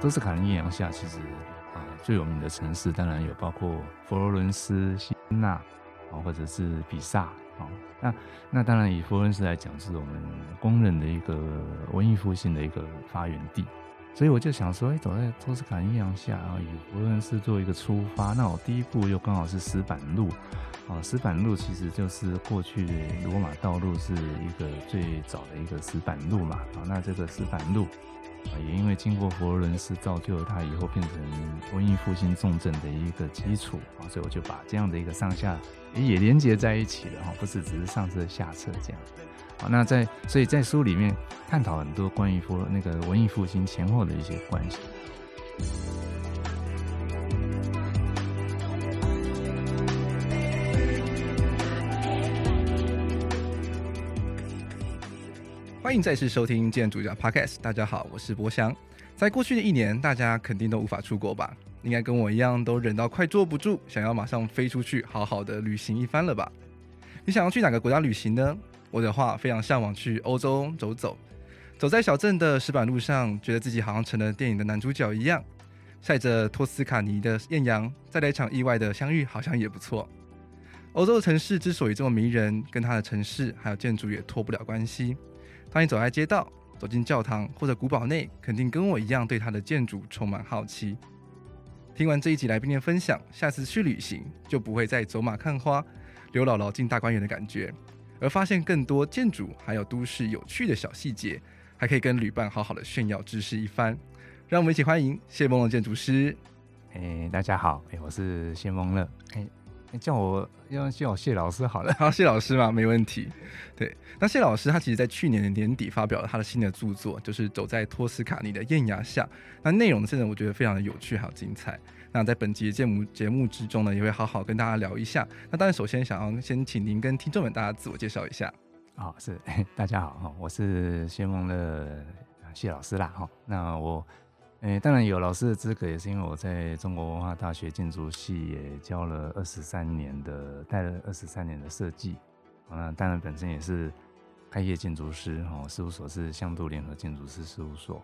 托斯卡尼艳阳下，其实啊最有名的城市当然有包括佛罗伦斯、西纳啊，或者是比萨啊。那那当然以佛罗伦斯来讲，是我们公认的一个文艺复兴的一个发源地。所以我就想说，哎，走在托斯卡尼艳阳下，然后以佛罗伦斯做一个出发，那我第一步又刚好是石板路，啊，石板路其实就是过去罗马道路是一个最早的一个石板路嘛，啊，那这个石板路，也因为经过佛罗伦斯，造就了他以后变成文艺复兴重镇的一个基础，啊，所以我就把这样的一个上下也连接在一起了，哈，不是只是上册下册这样。好，那在所以在书里面探讨很多关于佛那个文艺复兴前后的一些关系。欢迎再次收听建筑家 Podcast。大家好，我是博翔。在过去的一年，大家肯定都无法出国吧？应该跟我一样，都忍到快坐不住，想要马上飞出去，好好的旅行一番了吧？你想要去哪个国家旅行呢？我的话非常向往去欧洲走走，走在小镇的石板路上，觉得自己好像成了电影的男主角一样，晒着托斯卡尼的艳阳，再来一场意外的相遇，好像也不错。欧洲的城市之所以这么迷人，跟它的城市还有建筑也脱不了关系。当你走在街道、走进教堂或者古堡内，肯定跟我一样对它的建筑充满好奇。听完这一集来宾的分享，下次去旅行就不会再走马看花，刘姥姥进大观园的感觉。而发现更多建筑还有都市有趣的小细节，还可以跟旅伴好好的炫耀知识一番。让我们一起欢迎谢孟乐建筑师。哎、欸，大家好，哎、欸，我是谢梦乐。哎、欸，叫我要叫我谢老师好了。好，谢老师嘛，没问题。对，那谢老师他其实在去年的年底发表了他的新的著作，就是《走在托斯卡尼的艳阳下》。那内容真的我觉得非常的有趣，还有精彩。那在本集的节目节目之中呢，也会好好跟大家聊一下。那当然，首先想要先请您跟听众们大家自我介绍一下。好，是 大家好哈，我是谢孟乐谢老师啦哈。那我诶，当然有老师的资格，也是因为我在中国文化大学建筑系也教了二十三年的，带了二十三年的设计。那当然本身也是开业建筑师哈，事务所是向度联合建筑师事务所。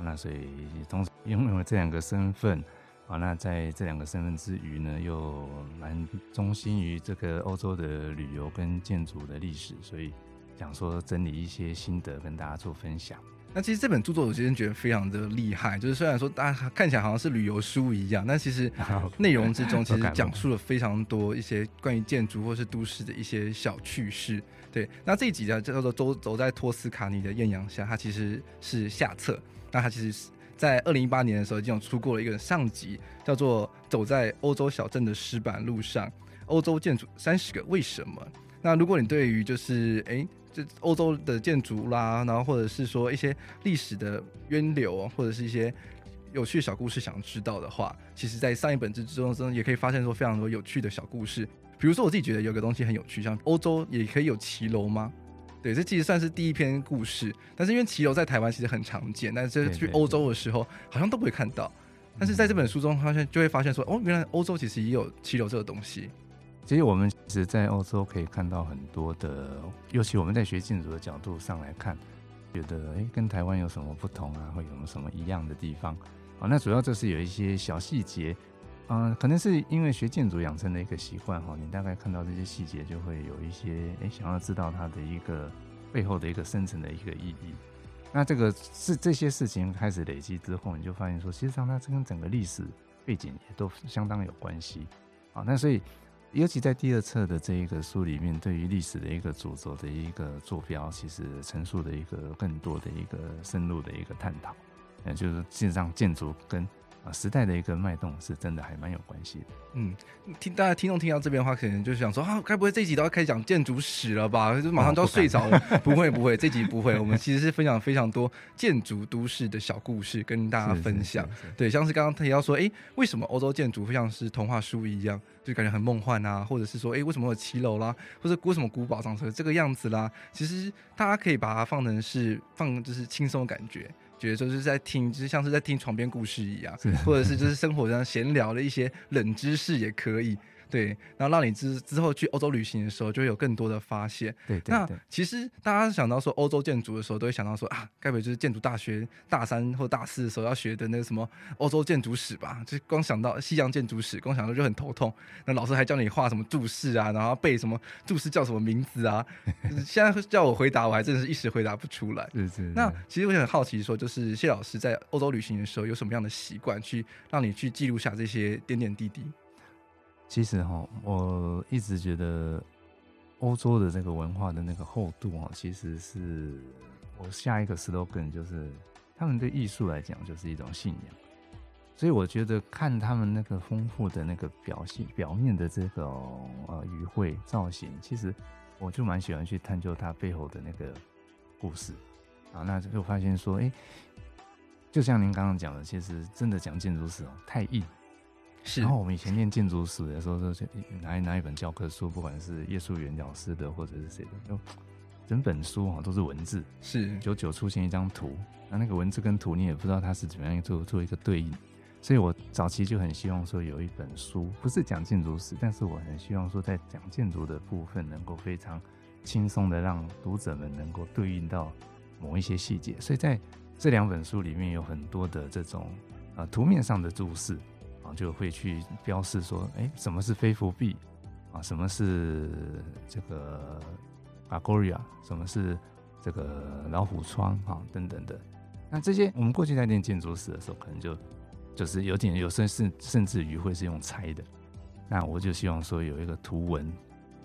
那所以同时拥有了这两个身份。啊，那在这两个身份之余呢，又蛮忠心于这个欧洲的旅游跟建筑的历史，所以想说整理一些心得跟大家做分享。那其实这本著作我其实觉得非常的厉害，就是虽然说大家看起来好像是旅游书一样，但其实 内容之中其实讲述了非常多一些关于建筑或是都市的一些小趣事。对，那这一集呢叫做走走在托斯卡尼的艳阳下，它其实是下册，那它其实是。在二零一八年的时候，已经有出过了一个上集，叫做《走在欧洲小镇的石板路上：欧洲建筑三十个为什么》。那如果你对于就是哎，这欧洲的建筑啦，然后或者是说一些历史的渊流，或者是一些有趣的小故事想知道的话，其实，在上一本之中中也可以发现说非常多有趣的小故事。比如说，我自己觉得有个东西很有趣，像欧洲也可以有骑楼吗？对，这其实算是第一篇故事，但是因为骑楼在台湾其实很常见，但是去欧洲的时候好像都不会看到。但是在这本书中，发现就会发现说，哦，原来欧洲其实也有骑楼这个东西。其实我们其实，在欧洲可以看到很多的，尤其我们在学建筑的角度上来看，觉得哎，跟台湾有什么不同啊，或有什么一样的地方？啊，那主要就是有一些小细节。嗯，可能是因为学建筑养成的一个习惯哈，你大概看到这些细节，就会有一些哎，想要知道它的一个背后的一个深层的一个意义。那这个是这些事情开始累积之后，你就发现说，其实上它跟整个历史背景也都相当有关系啊。那所以，尤其在第二册的这一个书里面，对于历史的一个主轴的一个坐标，其实陈述的一个更多的一个深入的一个探讨，嗯，就是事实上建筑跟。啊，时代的一个脉动是真的还蛮有关系的。嗯，听大家听众听到这边的话，可能就想说啊，该不会这一集都要开始讲建筑史了吧？就马上就要睡着了。哦、不，不会不会，这集不会。我们其实是分享非常多建筑都市的小故事跟大家分享。对，像是刚刚提到说，哎，为什么欧洲建筑会像是童话书一样，就感觉很梦幻啊？或者是说，哎，为什么有骑楼啦？或者为什么古堡长成这个样子啦？其实大家可以把它放成是放，就是轻松的感觉。觉得就是在听，就是像是在听床边故事一样，或者是就是生活上闲聊的一些冷知识也可以。对，然后让你之之后去欧洲旅行的时候，就会有更多的发现。对，对，对，那其实大家想到说欧洲建筑的时候，都会想到说啊，该不会就是建筑大学大三或大四的时候要学的那个什么欧洲建筑史吧？就是光想到西洋建筑史，光想到就很头痛。那老师还叫你画什么注释啊，然后背什么注释叫什么名字啊？现在叫我回答，我还真的是一时回答不出来。是是。那其实我也很好奇，说就是谢老师在欧洲旅行的时候有什么样的习惯，去让你去记录下这些点点滴滴？其实哈，我一直觉得欧洲的这个文化的那个厚度啊，其实是我下一个 slogan 就是，他们对艺术来讲就是一种信仰。所以我觉得看他们那个丰富的那个表现，表面的这个呃语汇造型，其实我就蛮喜欢去探究它背后的那个故事啊。那就发现说，哎、就像您刚刚讲的，其实真的讲建筑史哦，太硬。是，然后我们以前念建筑史的时候，就拿一拿一本教科书，不管是叶树元老师的或者是谁的，就整本书啊都是文字，是。久久出现一张图，那那个文字跟图你也不知道它是怎么样做做一个对应，所以我早期就很希望说有一本书，不是讲建筑史，但是我很希望说在讲建筑的部分能够非常轻松的让读者们能够对应到某一些细节，所以在这两本书里面有很多的这种呃图面上的注释。就会去标示说，哎，什么是飞伏壁啊？什么是这个 a g o r i a 什么是这个老虎窗啊？等等的。那这些我们过去在念建筑史的时候，可能就就是有点有甚甚甚至于会是用猜的。那我就希望说有一个图文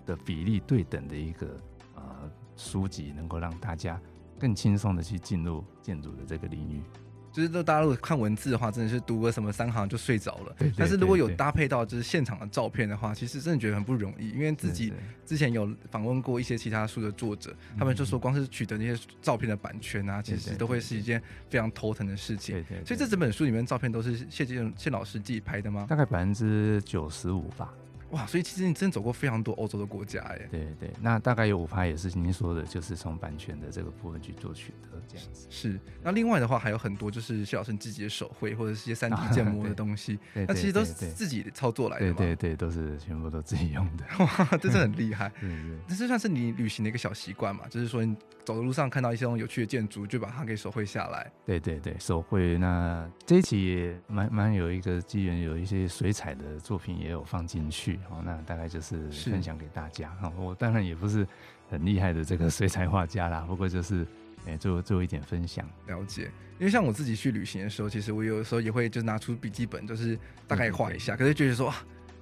的比例对等的一个呃书籍，能够让大家更轻松的去进入建筑的这个领域。就是，大家如果看文字的话，真的是读个什么三行就睡着了。对对对对，但是如果有搭配到就是现场的照片的话，其实真的觉得很不容易。因为自己之前有访问过一些其他书的作者，他们就说，光是取得那些照片的版权啊，其实都会是一件非常头疼的事情。对对，对，所以这整本书里面照片都是谢建谢老师自己拍的吗？大概百分之九十五吧。哇，所以其实你真的走过非常多欧洲的国家耶。对对，那大概有五趴也是您说的，就是从版权的这个部分去做取得这样子。是，那另外的话还有很多就是谢老师自己的手绘或者是一些三 D 建模的东西，那其实都是自己操作来的。对对对，都是全部都自己用的。哇，这是很厉害。对对，这是算是你旅行的一个小习惯嘛，就是说你走的路上看到一些有趣的建筑，就把它给手绘下来。对对对，手绘。那这一期也蛮蛮有一个机缘，有一些水彩的作品也有放进去。哦，那大概就是分享给大家哈。我当然也不是很厉害的这个水彩画家啦，不过就是哎，做做一点分享。了解，因为像我自己去旅行的时候，其实我有的时候也会就拿出笔记本，就是大概画一下。可是觉得说，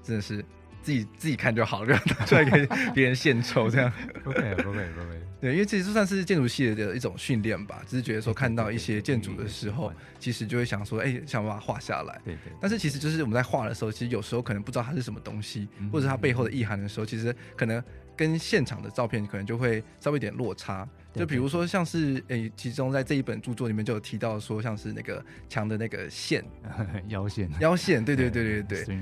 真的是自己自己看就好了，不要拿出来给别人献丑这样。不会不会不会。对，因为这就算是建筑系的一种训练吧，只是觉得说看到一些建筑的时候，其实就会想说，哎，想把它画下来。对对。但是其实就是我们在画的时候，其实有时候可能不知道它是什么东西，或者它背后的意涵的时候，其实可能跟现场的照片可能就会稍微有点落差。就比如说像是诶，其中在这一本著作里面就有提到说，像是那个墙的那个线，腰线，腰线，对对对对对，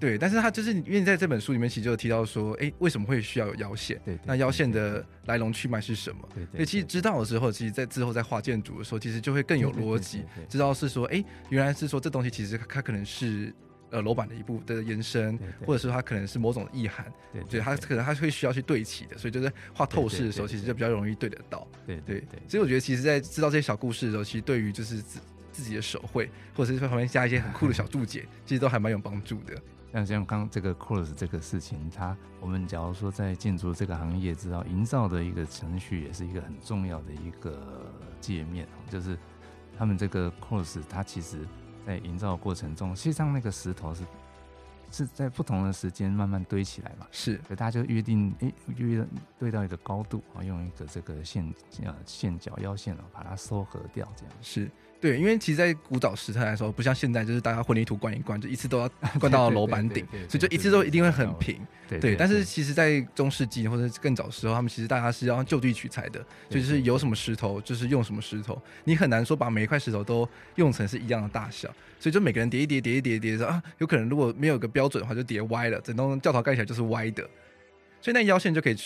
对。但是它就是因为在这本书里面其实就有提到说，哎，为什么会需要有腰线？对，那腰线的来龙去脉是什么？对对。其实知道了之后，其实在之后在画建筑的时候，其实就会更有逻辑，知道是说，哎，原来是说这东西其实它可能是。呃，楼板的一部的延伸，对对，或者是它可能是某种意涵，对，对，对，它可能它会需要去对齐的，所以就是画透视的时候，其实就比较容易对得到。对对对，所以我觉得，其实，在知道这些小故事的时候，其实对于就是自自己的手绘，或者是在旁边加一些很酷的小注解，其实都还蛮有帮助的。像像刚这个 CORUS 这个事情，它我们假如说在建筑这个行业，知道营造的一个程序，也是一个很重要的一个界面，就是他们这个 CORUS 它其实。在营造的过程中，实际上那个石头是是在不同的时间慢慢堆起来嘛？是，所以大家就约定，哎、欸，约堆到一个高度啊，用一个这个线呃线脚腰线啊，把它收合掉，这样是。对，因为其实，在古早时代来说，不像现在，就是大家混凝土灌一灌，就一次都要 灌到楼板顶，所以就一次都一定会很平。对，但是其实，在中世纪或者更早时候，他们其实大家是要就地取材的，所以就是有什么石头就是用什么石头，你很难说把每一块石头都用成是一样的大小，所以就每个人叠一叠叠一叠叠着啊，有可能如果没有一个标准的话，就叠歪了，整栋教堂盖起来就是歪的，所以那腰线就可以。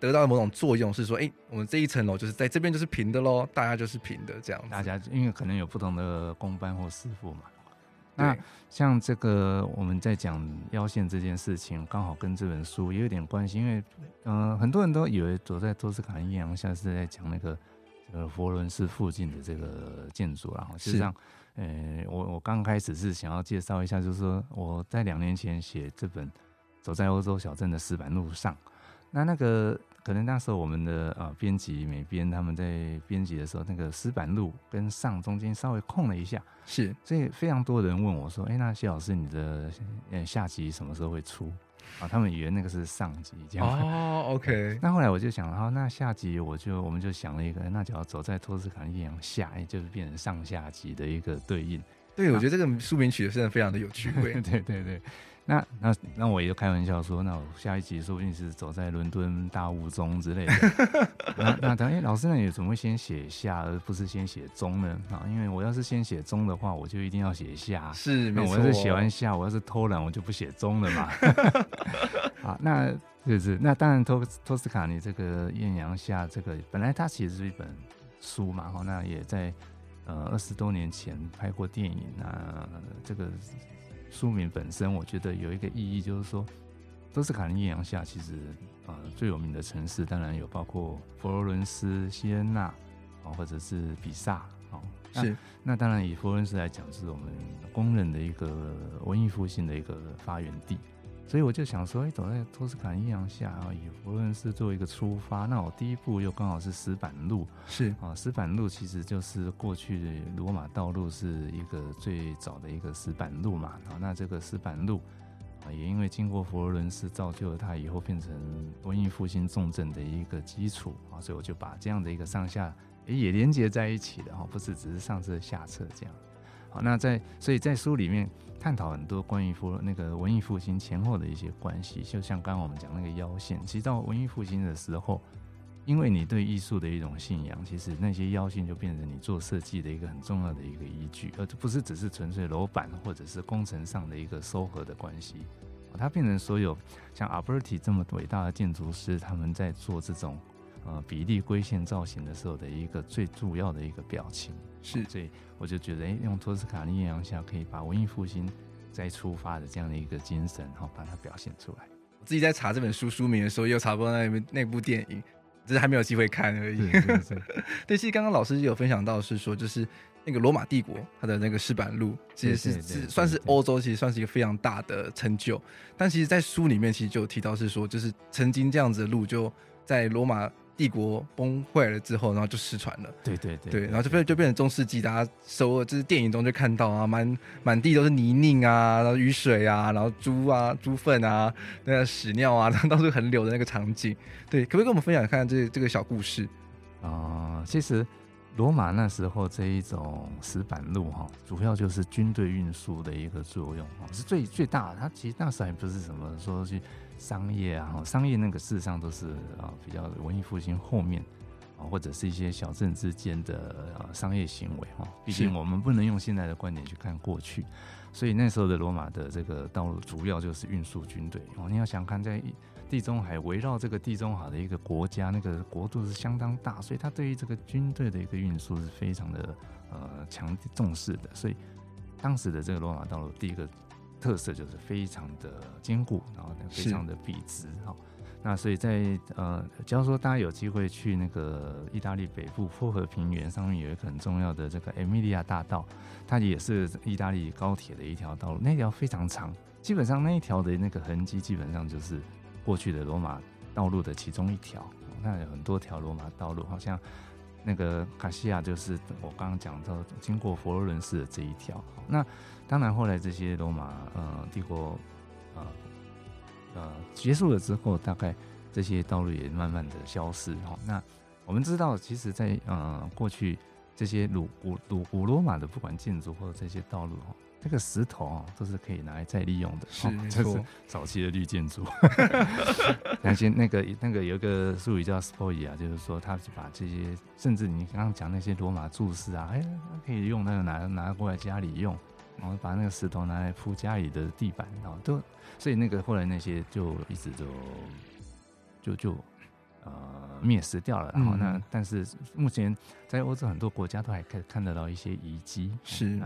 得到某种作用是说，哎、欸，我们这一层楼就是在这边就是平的喽，大家就是平的这样。大家因为可能有不同的工班或师傅嘛，那像这个我们在讲腰线这件事情，刚好跟这本书也有点关系，因为嗯、呃，很多人都以为走在托斯卡尼艳阳下是在讲那个这个佛罗伦斯附近的这个建筑，然后实际上，呃，我我刚开始是想要介绍一下，就是说我在两年前写这本《走在欧洲小镇的石板路上》，那那个。可能那时候我们的呃编辑美编他们在编辑的时候，那个石板路跟上中间稍微空了一下，是，所以非常多人问我说：“哎、欸，那谢老师，你的呃下集什么时候会出？”啊，他们以为那个是上集这样。哦，OK。那后来我就想，好，那下集我就我们就想了一个，那只要走在托斯卡尼艳阳下，哎，就是变成上下集的一个对应。对，我觉得这个书名取得真的非常的有趣 味。对对对。那那那我也就开玩笑说，那我下一集说不定是走在伦敦大雾中之类的。那那等哎，老师，那你怎么会先写下而不是先写中呢？啊，因为我要是先写中的话，我就一定要写下。是，那我要是写完下，我要是偷懒，我就不写中了嘛。好，那就是那当然托托斯卡尼这个艳阳下这个本来它其实是一本书嘛，哈，那也在呃二十多年前拍过电影啊，这个。书名本身，我觉得有一个意义，就是说，都是卡尼艳阳下，其实呃最有名的城市，当然有包括佛罗伦斯、锡恩纳啊，或者是比萨啊。是。那当然以佛罗伦斯来讲，是我们公认的一个文艺复兴的一个发源地。所以我就想说，哎，走在托斯卡尼艳阳下啊，以佛罗伦斯作为一个出发，那我第一步又刚好是石板路，是啊，石板路其实就是过去的罗马道路是一个最早的一个石板路嘛，啊，那这个石板路啊，也因为经过佛罗伦斯，造就了它以后变成文艺复兴重镇的一个基础啊，所以我就把这样的一个上下也连接在一起的哈，不是只是上车下车这样。好，那在所以在书里面探讨很多关于佛那个文艺复兴前后的一些关系，就像刚刚我们讲那个腰线，其实到文艺复兴的时候，因为你对艺术的一种信仰，其实那些腰线就变成你做设计的一个很重要的一个依据，而这不是只是纯粹楼板或者是工程上的一个收合的关系，它变成所有像阿伯提这么伟大的建筑师，他们在做这种呃比例规线造型的时候的一个最主要的一个表情。是，所以我就觉得，哎，用托斯卡尼艳阳下可以把文艺复兴再出发的这样的一个精神，然后把它表现出来。我自己在查这本书书名的时候，又查不到那部那部电影，只是还没有机会看而已。对，其实刚刚老师有分享到是说，就是那个罗马帝国它的那个石板路，其实是是算是欧洲，其实算是一个非常大的成就。但其实，在书里面其实就有提到是说，就是曾经这样子的路就在罗马。帝国崩坏了之后，然后就失传了。对对对，对，然后就变就变成中世纪，大家收就是电影中就看到啊，满满地都是泥泞啊，然后雨水啊，然后猪啊猪粪啊，那个屎尿啊，然后到处横流的那个场景。对，可不可以跟我们分享看看这这个小故事？啊、呃，其实罗马那时候这一种石板路哈，主要就是军队运输的一个作用哈，是最最大的。它其实那时候还不是什么说去。商业啊，商业那个事实上都是啊比较文艺复兴后面啊，或者是一些小镇之间的啊商业行为哈。毕竟我们不能用现在的观点去看过去，所以那时候的罗马的这个道路主要就是运输军队哦。你要想看在地中海围绕这个地中海的一个国家，那个国度是相当大，所以他对于这个军队的一个运输是非常的呃强重视的。所以当时的这个罗马道路第一个。特色就是非常的坚固，然后非常的笔直哈。那所以在呃，假如说大家有机会去那个意大利北部波河平原上面有一个很重要的这个艾米利亚大道，它也是意大利高铁的一条道路，那条非常长，基本上那一条的那个痕迹基本上就是过去的罗马道路的其中一条。那有很多条罗马道路，好像那个卡西亚就是我刚刚讲到经过佛罗伦斯的这一条。那当然，后来这些罗马呃帝国呃呃结束了之后，大概这些道路也慢慢的消失哈。那我们知道，其实在，呃过去这些古古古古罗马的不管建筑或者这些道路哈，这个石头啊都是可以拿来再利用的，是这是早期的绿建筑。那些那个那个有一个术语叫 spolia，就是说他是把这些，甚至你刚刚讲那些罗马柱式啊，哎，可以用那个拿拿过来家里用。然后把那个石头拿来铺家里的地板，然后都，所以那个后来那些就一直就就就呃灭失掉了。然后那、嗯、但是目前在欧洲很多国家都还可以看得到一些遗迹。是，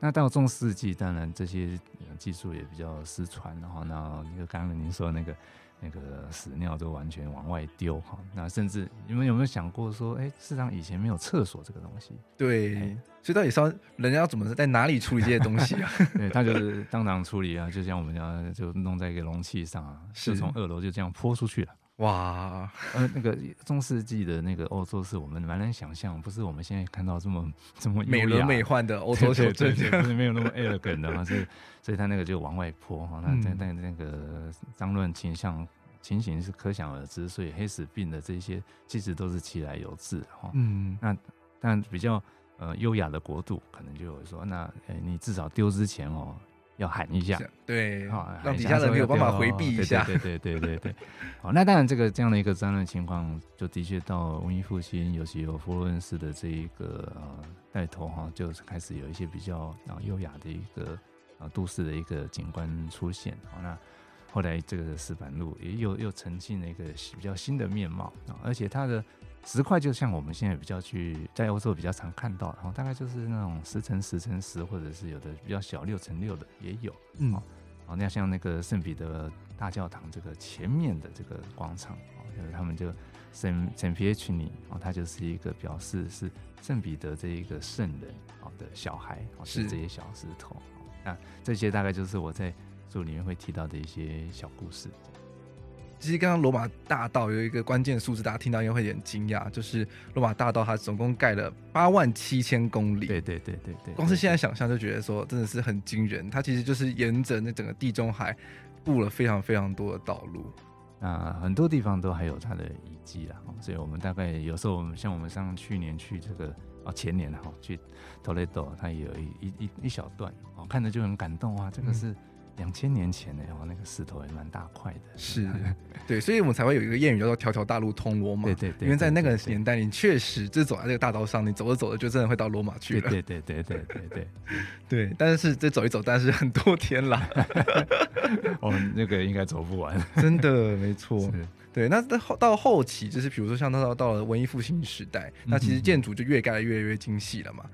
那到中世纪，当然这些技术也比较失传，然后那那个刚刚您说那个。那个屎尿都完全往外丢哈，那甚至你们有没有想过说，哎、欸，事实上以前没有厕所这个东西，对，欸、所以到底说人家要怎么在哪里处理这些东西啊？对，他就是当场处理啊，就像我们讲，就弄在一个容器上啊，是从二楼就这样泼出去了。哇，呃，那个中世纪的那个欧洲是我们蛮难想象，不是我们现在看到这么这么美轮美奂的欧洲小镇，不是没有那么 elegant 的，是，所以他那个就往外泼哈，那在在那个脏乱倾向情形是可想而知，所以黑死病的这些其实都是其来有自哈。嗯，那但比较呃优雅的国度，可能就有说，那哎，你至少丢之前哦。要喊一下，对，好让底下人没有办法回避一下，对对对对对对。好，那当然，这个这样的一个战乱情况，就的确到文艺复兴，尤其有佛罗伦斯的这一个呃带头哈，就开始有一些比较啊优雅的一个啊都市的一个景观出现。好，那后来这个石板路也又又呈现了一个比较新的面貌啊，而且它的。石块就像我们现在比较去在欧洲比较常看到，然后大概就是那种十乘十乘十，或者是有的比较小六乘六的也有，嗯，好，那像那个圣彼得大教堂这个前面的这个广场，就是他们就圣圣皮耶区尼，哦，它就是一个表示是圣彼得这一个圣人好的小孩，是这些小石头，那这些大概就是我在书里面会提到的一些小故事。其实刚刚罗马大道有一个关键数字，大家听到应该会很惊讶，就是罗马大道它总共盖了八万七千公里。对对对对对，光是现在想象就觉得说真的是很惊人。它其实就是沿着那整个地中海布了非常非常多的道路。啊，很多地方都还有它的遗迹啦。所以我们大概有时候我们像我们上去年去这个哦前年哈去 Toledo，它也有一一一一小段哦，看着就很感动啊，这个是。嗯两千年前呢，哦，那个石头也蛮大块的，是，对，所以我们才会有一个谚语叫做“条条大路通罗马”。对对对，因为在那个年代，你确实就走在这个大道上，你走着走着就真的会到罗马去了。对对对对对对 对，但是这走一走，但是很多天了，我们那个应该走不完。真的没错，对。那到到后期，就是比如说像到到了文艺复兴时代，那其实建筑就越盖的越来越精细了嘛。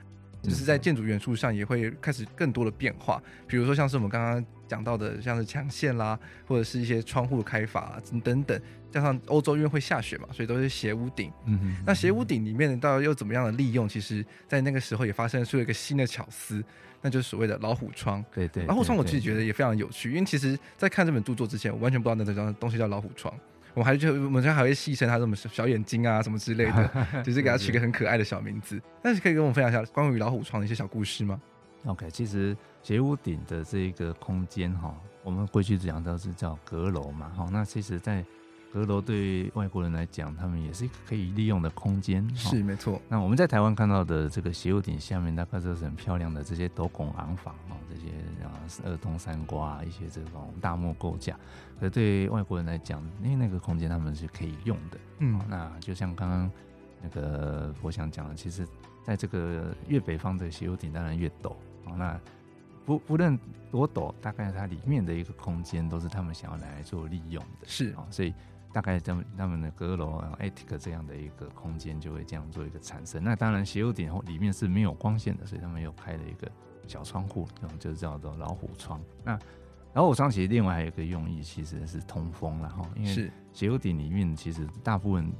就是在建筑元素上也会开始更多的变化，比如说像是我们刚刚讲到的，像是墙线啦，或者是一些窗户的开法啊，等等，加上欧洲因为会下雪嘛，所以都是斜屋顶。嗯哼，那斜屋顶里面到底又怎么样的利用？其实，在那个时候也发生出了一个新的巧思，那就是所谓的老虎窗。对对，老虎窗我自己觉得也非常有趣，因为其实在看这本著作之前，我完全不知道那这东西叫老虎窗。我们还就我们家还会戏称它什么小眼睛啊什么之类的，只是给它取个很可爱的小名字。但是可以跟我们分享一下关于老虎窗的一些小故事吗？OK，其实斜屋顶的这一个空间哈，我们过去讲到是叫阁楼嘛，哈，那其实在。阁楼对外国人来讲，他们也是可以利用的空间。是没错。那我们在台湾看到的这个斜屋顶下面，大概就是很漂亮的这些斗拱廊房啊，这些啊二通三瓜一些这种大木构架。可是对外国人来讲，因为那个空间他们是可以用的。嗯。那就像刚刚那个我想讲的，其实在这个越北方的斜屋顶当然越陡啊。那不不论多陡，大概它里面的一个空间都是他们想要来做利用的。是啊，所以。大概他们他们的阁楼啊，attic 这样的一个空间就会这样做一个产生。那当然斜屋顶里面是没有光线的，所以他们又开了一个小窗户，这种就叫做老虎窗。那老虎窗其实另外还有一个用意，其实是通风，了哈因为斜屋顶里面其实大部分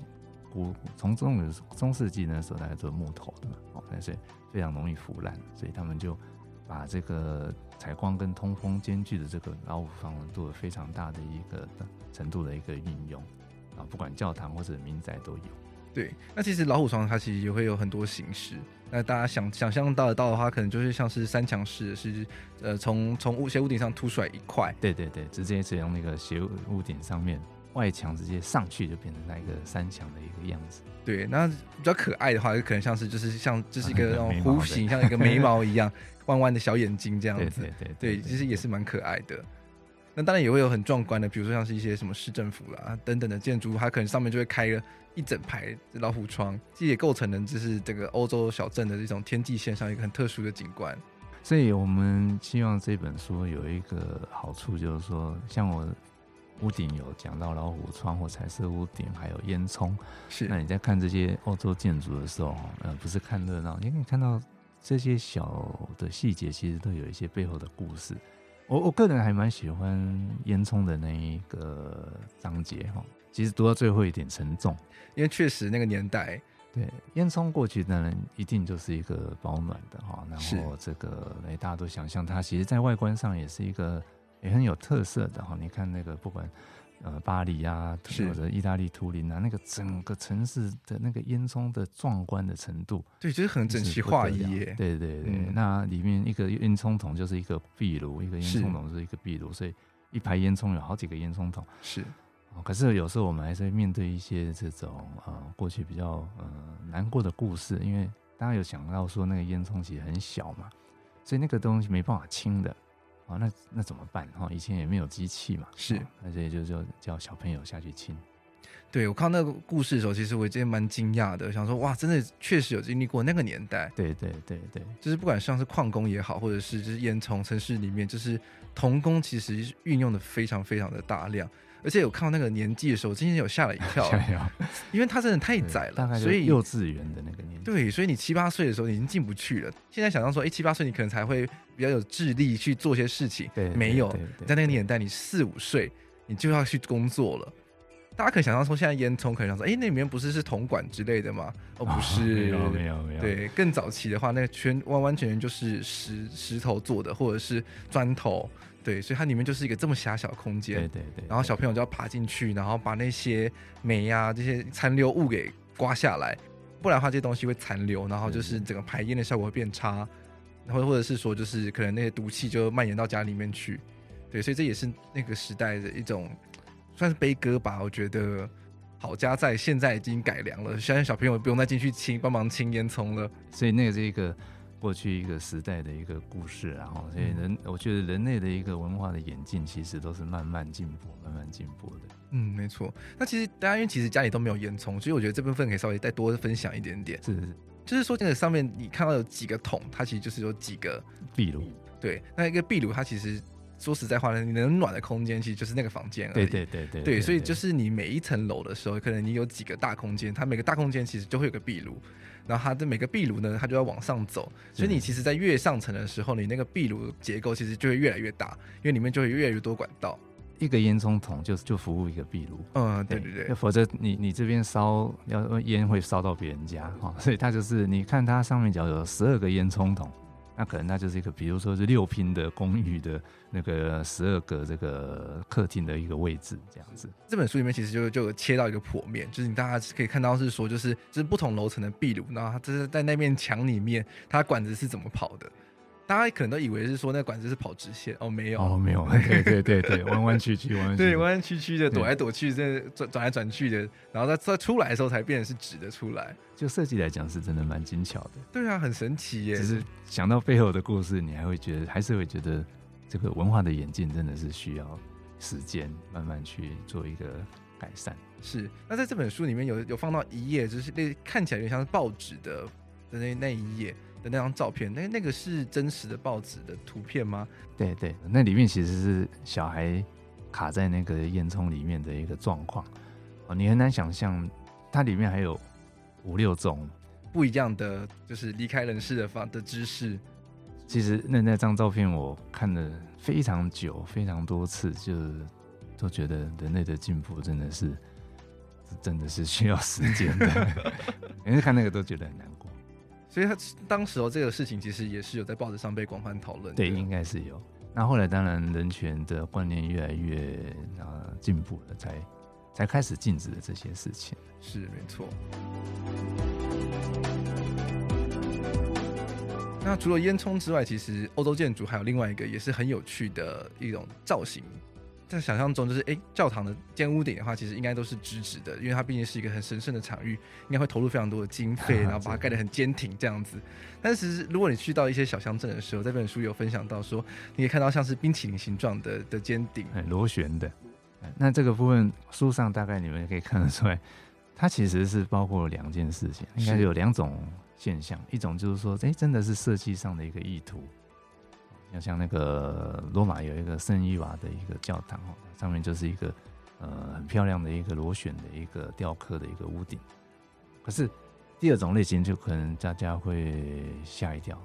古从中中世纪那时候大家做木头的嘛，哦，所以非常容易腐烂，所以他们就把这个采光跟通风兼具的这个老虎窗做了非常大的一个程度的一个运用啊，不管教堂或者民宅都有。对，那其实老虎床它其实也会有很多形式。那大家想想象到得到的话，可能就是像是三墙式，是呃从从屋斜屋顶上凸出来一块。对对对，直接从那个斜屋顶上面外墙直接上去，就变成那个三墙的一个样子。对，那比较可爱的话，就可能像是就是像就是一个 那种弧形，像一个眉毛一样弯弯的小眼睛这样子。对，对，对，其实也是蛮可爱的。那当然也会有很壮观的，比如说像是一些什么市政府啦等等的建筑，它可能上面就会开了一整排老虎窗，这也构成了就是这个欧洲小镇的这种天际线上一个很特殊的景观。所以我们希望这本书有一个好处，就是说，像我屋顶有讲到老虎窗或彩色屋顶，还有烟囱。是。那你在看这些欧洲建筑的时候，呃，不是看热闹，你可以看到。这些小的细节其实都有一些背后的故事。我我个人还蛮喜欢烟囱的那一个章节哈，其实读到最后有点沉重，因为确实那个年代，对烟囱过去当然一定就是一个保暖的哈，然后这个哎大家都想象它其实在外观上也是一个也很有特色的哈，你看那个不管。呃，巴黎啊，或者意大利图林啊，那个整个城市的那个烟囱的壮观的程度，对，就是很整齐划一耶。对对对，嗯、那里面一个烟囱筒就是一个壁炉，一个烟囱筒是一个壁炉，所以一排烟囱有好几个烟囱筒。是，可是有时候我们还是会面对一些这种呃过去比较呃难过的故事，因为大家有想到说那个烟囱其实很小嘛，所以那个东西没办法清的。啊，那那怎么办？哈，以前也没有机器嘛，是，那所以就就叫小朋友下去亲。对，我看到那个故事的时候，其实我真的蛮惊讶的，想说哇，真的确实有经历过那个年代。对对对对，就是不管像是矿工也好，或者是就是烟囱城市里面，就是童工其实运用的非常非常的大量。而且有看到那个年纪的时候，今天有吓了 一跳，因为他真的太窄了，所以幼稚园的那个年纪，对，所以你七八岁的时候你已经进不去了。现在想象说，哎，七八岁你可能才会比较有智力去做些事情，对，没有，在那个年代，你四五岁你就要去工作了。大家可以想象说，现在烟囱可能想说，哎，那里面不是是铜管之类的吗？哦，不是，没有没有没有。对，更早期的话，那个全完完全全就是石石头做的，或者是砖头。对，所以它里面就是一个这么狭小的空间。对对对。然后小朋友就要爬进去，然后把那些煤呀、啊、这些残留物给刮下来，不然的话这些东西会残留，然后就是整个排烟的效果会变差，然后或者是说就是可能那些毒气就蔓延到家里面去。对，所以这也是那个时代的一种算是悲歌吧。我觉得好家在现在已经改良了，现在小朋友不用再进去清帮忙清烟囱了。所以那个是一个。过去一个时代的一个故事，然后所以人，我觉得人类的一个文化的演进，其实都是慢慢进步、慢慢进步的。嗯，没错。那其实大家因为其实家里都没有烟囱，所以我觉得这部分可以稍微再多分享一点点。是是是，就是说这个上面你看到有几个桶，它其实就是有几个壁炉。对，那一个壁炉它其实说实在话呢，你能暖的空间其实就是那个房间而已。对对对对，对。对，所以就是你每一层楼的时候，可能你有几个大空间，它每个大空间其实就会有个壁炉。然后它的每个壁炉呢，它就要往上走，所以你其实，在越上层的时候，你那个壁炉结构其实就会越来越大，因为里面就会越来越多管道。一个烟囱筒就就服务一个壁炉，嗯，对对对，否则你你这边烧要烟会烧到别人家哈，所以它就是你看它上面只要有十二个烟囱筒。那可能那就是一个，比如说是六拼的公寓的那个十二个这个客厅的一个位置，这样子。这本书里面其实就就有切到一个剖面，就是你大家可以看到是说，就是就是不同楼层的壁炉，然后它就是在那面墙里面，它管子是怎么跑的。大家可能都以为是说那管子是跑直线哦，没有哦，没有，对对对对，弯弯曲曲，弯弯对弯弯曲曲的，躲来躲去，这转转来转去的，然后它它出来的时候才变成是直的出来。就设计来讲是真的蛮精巧的。对啊，很神奇耶。只是想到背后的故事，你还会觉得，还是会觉得这个文化的演进真的是需要时间慢慢去做一个改善。是。那在这本书里面有有放到一页，就是那看起来有点像是报纸的的那那一页。那张照片，那那个是真实的报纸的图片吗？对对，那里面其实是小孩卡在那个烟囱里面的一个状况哦，你很难想象，它里面还有五六种不一样的，就是离开人世的方的知识。其实那那张照片我看了非常久，非常多次，就都觉得人类的进步真的是真的是需要时间的，每次看那个都觉得很难过。所以他当时候这个事情其实也是有在报纸上被广泛讨论。对，应该是有。那后来当然人权的观念越来越啊进步了，才才开始禁止了这些事情。是没错。那除了烟囱之外，其实欧洲建筑还有另外一个也是很有趣的一种造型。在想象中，就是哎，教堂的尖屋顶的话，其实应该都是直直的，因为它毕竟是一个很神圣的场域，应该会投入非常多的经费，然后把它盖得很坚挺这样子。但是如果你去到一些小乡镇的时候，这本书有分享到说，你可以看到像是冰淇淋形状的的尖顶，很螺旋的。那这个部分书上大概你们可以看得出来，它其实是包括两件事情，应该有两种现象，一种就是说，哎，真的是设计上的一个意图。要像那个罗马有一个圣伊瓦的一个教堂哦，上面就是一个呃很漂亮的一个螺旋的一个雕刻的一个屋顶。可是第二种类型就可能大家会吓一跳，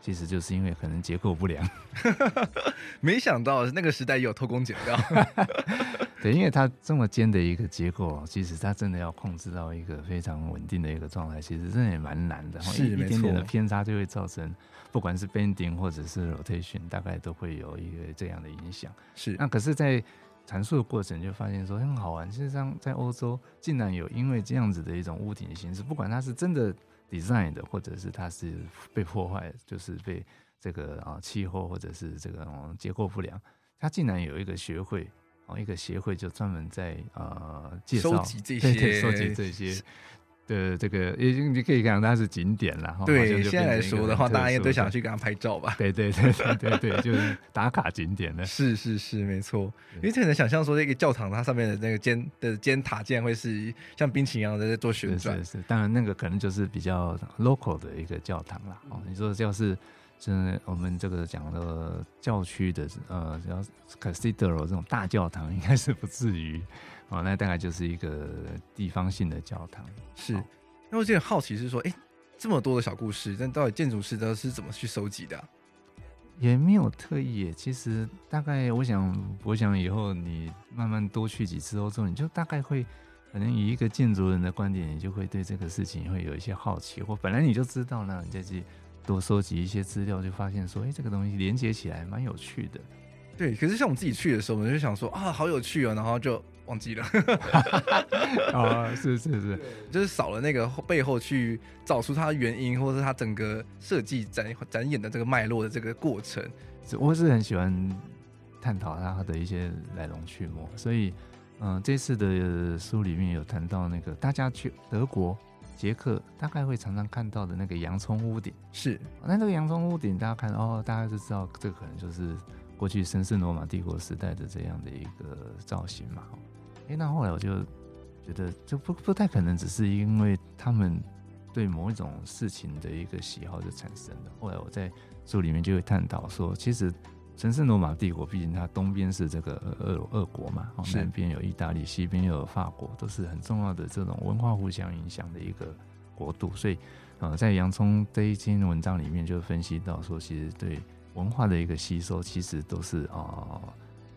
其实就是因为可能结构不良。没想到那个时代也有偷工减料。对，因为它这么尖的一个结构，其实它真的要控制到一个非常稳定的一个状态，其实真的也蛮难的。是，一点点的偏差就会造成，不管是 bending 或者是 rotation，大概都会有一个这样的影响。是。那可是，在阐述的过程就发现说很好玩，事实上在欧洲竟然有因为这样子的一种屋顶形式，不管它是真的 design 的，或者是它是被破坏，就是被这个啊气候或者是这个结构不良，它竟然有一个学会哦，一个协会就专门在呃介绍收集这些，收集这些。的这个也你可以讲它是景点了，对，现在来说的话，大家也都想去给他拍照吧？对对对对对对，就是打卡景点呢。是是是，没错。因为很难想象说，这个教堂它上面的那个尖的尖塔，竟然会是像冰淇淋一样的在做旋转。是是，当然那个可能就是比较 local 的一个教堂了。哦，你说要是就是我们这个讲的教区的呃，叫 cathedral 这种大教堂，应该是不至于。哦，那大概就是一个地方性的教堂。是，那我有点好奇是说，哎、欸，这么多的小故事，但到底建筑师都是怎么去收集的、啊？也没有特意耶。其实大概，我想，我想以后你慢慢多去几次欧洲，你就大概会，可能以一个建筑人的观点，你就会对这个事情会有一些好奇，或本来你就知道呢，你再去多收集一些资料，就发现说，哎、欸，这个东西连接起来蛮有趣的。对，可是像我们自己去的时候，我们就想说啊，好有趣哦，然后就。忘记了啊，是是是，就是少了那个背后去找出它的原因，或者是它整个设计展展演的这个脉络的这个过程。我是很喜欢探讨它的一些来龙去脉，所以嗯、呃，这次的书里面有谈到那个大家去德国、捷克，大概会常常看到的那个洋葱屋顶。是，那这个洋葱屋顶，大家看哦，大家就知道这个可能就是过去神圣罗马帝国时代的这样的一个造型嘛。哎，那后来我就觉得，就不不太可能只是因为他们对某一种事情的一个喜好就产生的。后来我在书里面就会探讨说，其实神圣罗马帝国，毕竟它东边是这个俄俄国嘛，南边有意大利，西边又有法国，都是很重要的这种文化互相影响的一个国度。所以，呃，在洋葱这一篇文章里面就分析到说，其实对文化的一个吸收，其实都是啊。呃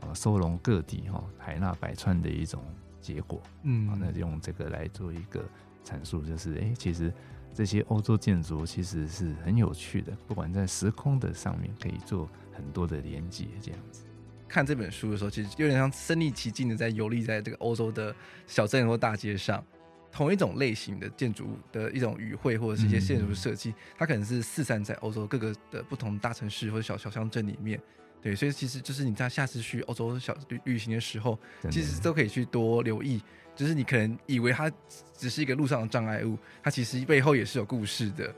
啊，收容各地哈海纳百川的一种结果，嗯，那用这个来做一个阐述，就是哎、欸，其实这些欧洲建筑其实是很有趣的，不管在时空的上面可以做很多的连接，这样子。看这本书的时候，其实有点像身临其境的在游历在这个欧洲的小镇或大街上，同一种类型的建筑的一种语汇或者是一些建筑设计，嗯、它可能是四散在欧洲各个的不同大城市或者小小乡镇里面。对，所以其实就是你在下次去欧洲小旅旅行的时候，其实都可以去多留意。就是你可能以为它只是一个路上的障碍物，它其实背后也是有故事的。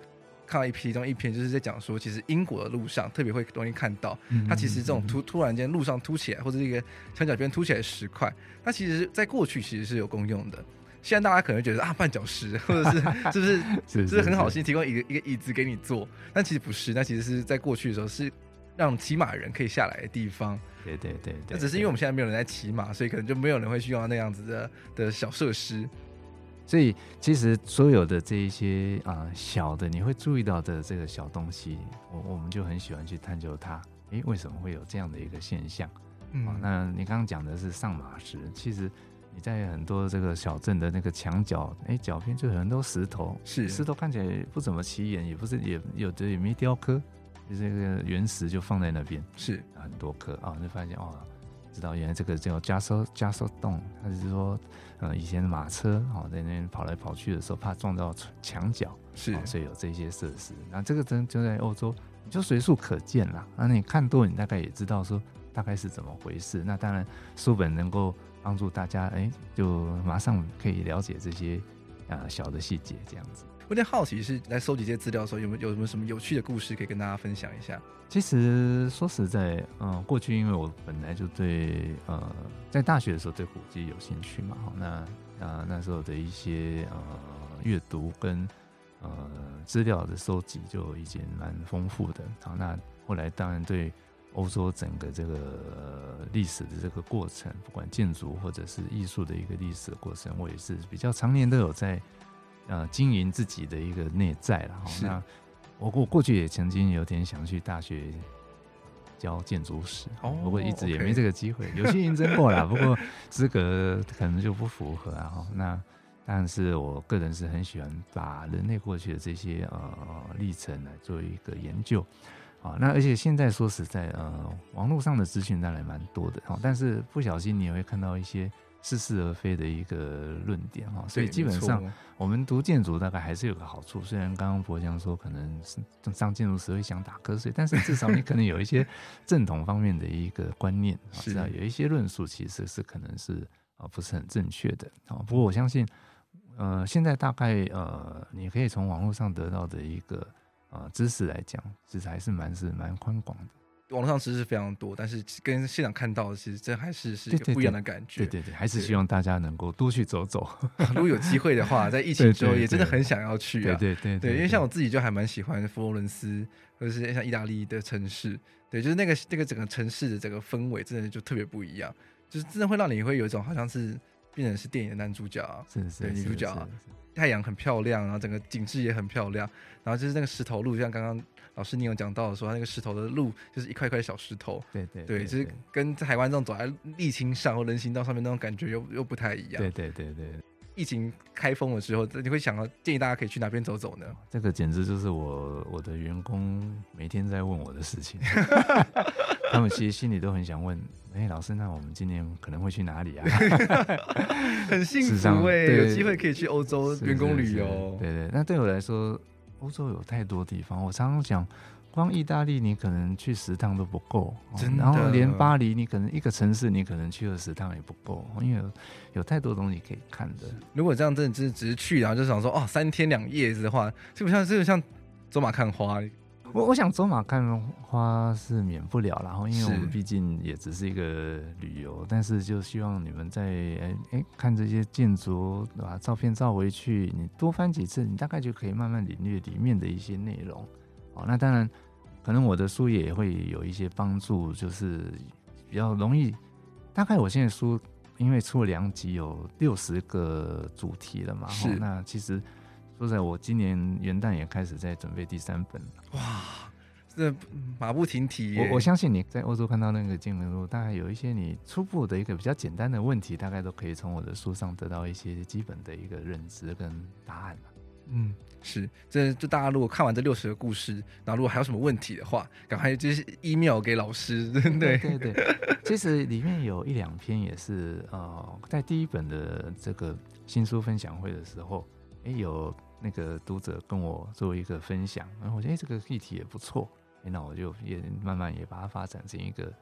看到一篇中一篇，就是在讲说，其实英国的路上特别会容易看到，它其实这种突突然间路上凸起来，或者一个墙角边凸起来的石块，它其实在过去其实是有功用的。现在大家可能觉得啊，绊脚石，或者是 是不是是不是很好心提供一个一个椅子给你坐？但其实不是，那其实是在过去的时候是。让骑马人可以下来的地方，对对对，那只是因为我们现在没有人在骑马，所以可能就没有人会需要那样子的的小设施。所以其实所有的这一些啊、呃、小的，你会注意到的这个小东西，我我们就很喜欢去探究它。诶，为什么会有这样的一个现象？嗯，哦、那你刚刚讲的是上马石，其实你在很多这个小镇的那个墙角，哎，脚边就有很多石头，是石头看起来不怎么起眼，也不是也有的也没雕刻。就这个原石就放在那边，是很多颗啊，就发现哦，知道原来这个叫加收加收洞，它是说，呃，以前的马车哦在那边跑来跑去的时候，怕撞到墙角，是，所以有这些设施。那这个真就在欧洲，你就随处可见啦。那你看多，你大概也知道说大概是怎么回事。那当然书本能够帮助大家，哎，就马上可以了解这些啊小的细节，这样子。我有点好奇，是来收集这些资料的时候，有没有有没有什么有趣的故事可以跟大家分享一下？其实说实在，嗯，过去因为我本来就对呃，在大学的时候对古迹有兴趣嘛，那啊那时候的一些呃阅读跟呃资料的收集就已经蛮丰富的。好，那后来当然对欧洲整个这个历史的这个过程，不管建筑或者是艺术的一个历史的过程，我也是比较常年都有在。呃，经营自己的一个内在了。那我过过去也曾经有点想去大学教建筑史，哦，不过一直也没这个机会，有去应征过了，不过资格可能就不符合啊。那但是我个人是很喜欢把人类过去的这些呃历程来做一个研究。啊，那而且现在说实在，呃，网络上的资讯当然蛮多的，哈，但是不小心你也会看到一些似是而非的一个论点，哈，所以基本上我们读建筑大概还是有个好处，虽然刚刚柏翔说可能是上建筑时会想打瞌睡，但是至少你可能有一些 正统方面的一个观念，是啊，有一些论述其实是可能是啊不是很正确的，啊，不过我相信，呃，现在大概呃，你可以从网络上得到的一个。啊，知识来讲，其实还是蛮是蛮宽广的。网络上知识非常多，但是跟现场看到的，其实这还是是一个不一样的感觉。对对对，还是希望大家能够多去走走。如果有机会的话，在疫情之后，也真的很想要去啊。对对对对，因为像我自己就还蛮喜欢佛罗伦斯，或者是像意大利的城市。对，就是那个那个整个城市的整个氛围，真的就特别不一样，就是真的会让你会有一种好像是变成是电影的男主角啊，是是女主角啊。太阳很漂亮，然后整个景致也很漂亮，然后就是那个石头路，像刚刚老师你有讲到的说，他那个石头的路就是一块块小石头，对对对，就是跟台湾这种走在沥青上或人行道上面那种感觉又又不太一样。对对对对，疫情开封的时候，你会想要建议大家可以去哪边走走呢？这个简直就是我我的员工每天在问我的事情，他们其实心里都很想问。哎、欸，老师，那我们今年可能会去哪里啊？很幸福哎，有机会可以去欧洲员工旅游。對，对对，那对我来说，欧洲有太多地方。我常常讲，光意大利你可能去十趟都不够。然后连巴黎，你可能一个城市你可能去了十趟也不够，因为有，有太多东西可以看的。如果这样真的只是只是去，然后就想说哦，三天两夜的话，这不像这个像走马看花。我我想走马看花是免不了，然后因为我们毕竟也只是一个旅游，但是就希望你们在哎哎看这些建筑，把照片照回去，你多翻几次，你大概就可以慢慢领略里面的一些内容。哦，那当然，可能我的书也会有一些帮助，就是比较容易。大概我现在书因为出了两集，有六十个主题了嘛，是。那其实。说实在，我今年元旦也开始在准备第三本了。哇，这马不停蹄。我我相信你在欧洲看到那个见闻录，大概有一些你初步的一个比较简单的问题，大概都可以从我的书上得到一些基本的一个认知跟答案。嗯，是，这就大家如果看完这六十个故事，然后如果还有什么问题的话，赶快就是 email 给老师。对对对，其实里面有一两篇也是呃，在第一本的这个新书分享会的时候。哎，有那个读者跟我做一个分享，然后我觉得这个议题也不错，哎那我就也慢慢也把它发展成一个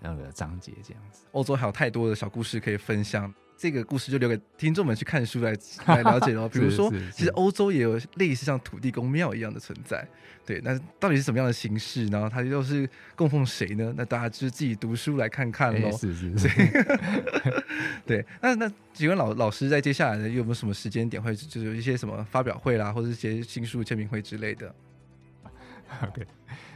那个章节这样子。欧洲还有太多的小故事可以分享。这个故事就留给听众们去看书来 来了解喽。比如说，其实欧洲也有类似像土地公庙一样的存在，对。那到底是什么样的形式？然后它又是供奉谁呢？那大家就是自己读书来看看喽。是是是。对。那那请问老老师在接下来呢，有没有什么时间点会就是有一些什么发表会啦，或者一些新书签名会之类的？OK，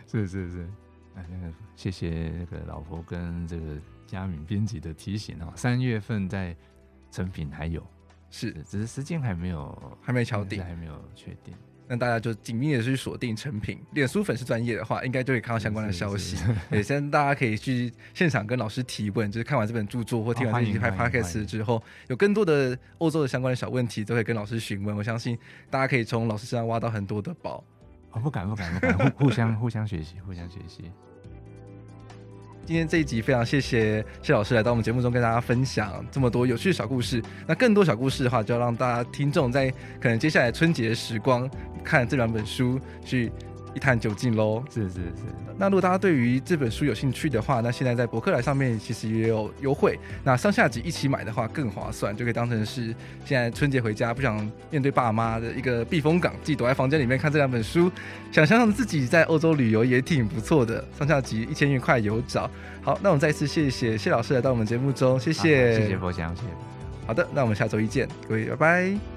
是是是。那那个谢谢那个老婆跟这个嘉敏编辑的提醒啊，三月份在。成品还有，是，只是时间还没有，还没敲定，还没有确定。那大家就紧密的去锁定成品。脸书粉丝专业的话，应该就可以看到相关的消息。对，现在大家可以去现场跟老师提问，就是看完这本著作或听完这期拍 podcast 之后，有更多的欧洲的相关的小问题，都可以跟老师询问。我相信大家可以从老师身上挖到很多的宝。哦，不敢不敢不敢，互 互相互相学习，互相学习。今天这一集非常谢谢谢老师来到我们节目中跟大家分享这么多有趣的小故事。那更多小故事的话，就要让大家听众在可能接下来春节时光看这两本书去。一探究竟喽！是是是。那如果大家对于这本书有兴趣的话，那现在在博客来上面其实也有优惠。那上下集一起买的话更划算，就可以当成是现在春节回家不想面对爸妈的一个避风港，自己躲在房间里面看这两本书，想想自己在欧洲旅游也挺不错的。上下集一千元块有找。好，那我们再一次谢谢谢老师来到我们节目中，谢谢，谢谢柏翔，谢谢。好的，那我们下周一见，各位，拜拜。